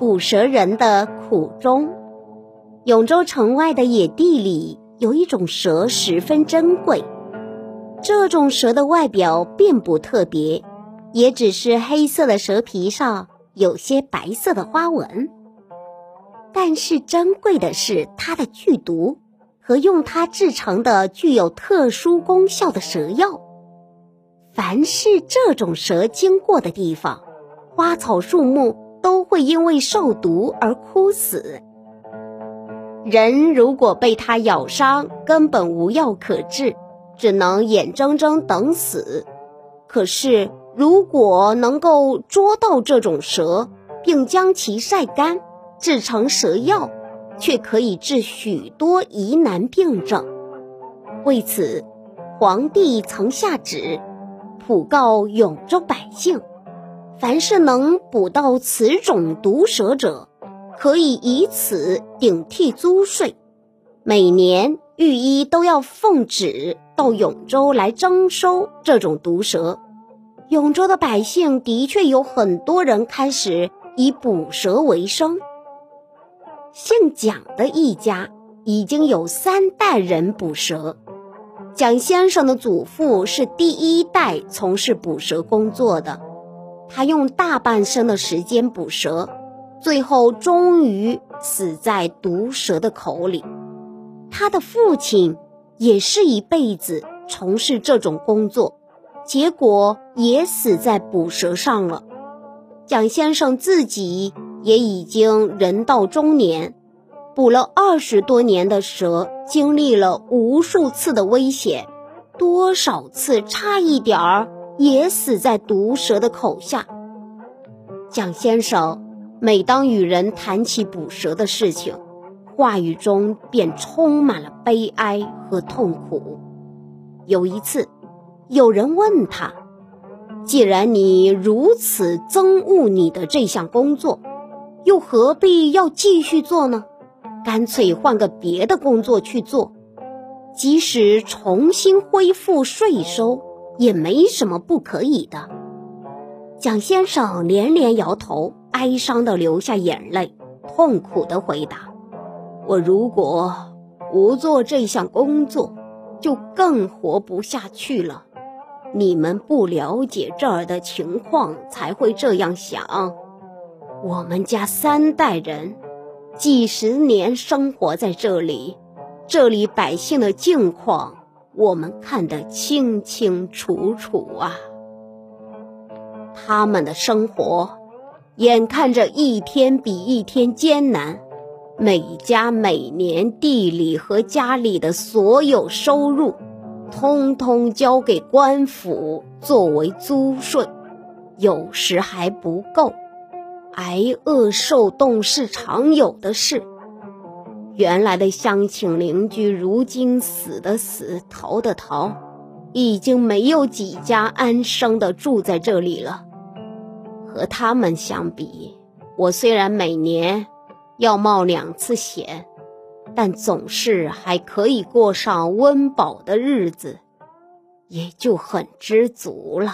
捕蛇人的苦衷。永州城外的野地里有一种蛇十分珍贵，这种蛇的外表并不特别，也只是黑色的蛇皮上有些白色的花纹。但是珍贵的是它的剧毒和用它制成的具有特殊功效的蛇药。凡是这种蛇经过的地方，花草树木都会因为受毒而枯死。人如果被它咬伤，根本无药可治，只能眼睁睁等死。可是，如果能够捉到这种蛇，并将其晒干，制成蛇药，却可以治许多疑难病症。为此，皇帝曾下旨，普告永州百姓：凡是能捕到此种毒蛇者，可以以此顶替租税，每年御医都要奉旨到永州来征收这种毒蛇。永州的百姓的确有很多人开始以捕蛇为生。姓蒋的一家已经有三代人捕蛇。蒋先生的祖父是第一代从事捕蛇工作的，他用大半生的时间捕蛇。最后终于死在毒蛇的口里。他的父亲也是一辈子从事这种工作，结果也死在捕蛇上了。蒋先生自己也已经人到中年，捕了二十多年的蛇，经历了无数次的危险，多少次差一点儿也死在毒蛇的口下。蒋先生。每当与人谈起捕蛇的事情，话语中便充满了悲哀和痛苦。有一次，有人问他：“既然你如此憎恶你的这项工作，又何必要继续做呢？干脆换个别的工作去做，即使重新恢复税收，也没什么不可以的。”蒋先生连连摇头。哀伤的流下眼泪，痛苦的回答：“我如果不做这项工作，就更活不下去了。你们不了解这儿的情况，才会这样想。我们家三代人，几十年生活在这里，这里百姓的境况，我们看得清清楚楚啊。他们的生活。”眼看着一天比一天艰难，每家每年地里和家里的所有收入，通通交给官府作为租税，有时还不够，挨饿受冻是常有的事。原来的乡亲邻居，如今死的死，逃的逃，已经没有几家安生的住在这里了。和他们相比，我虽然每年要冒两次险，但总是还可以过上温饱的日子，也就很知足了。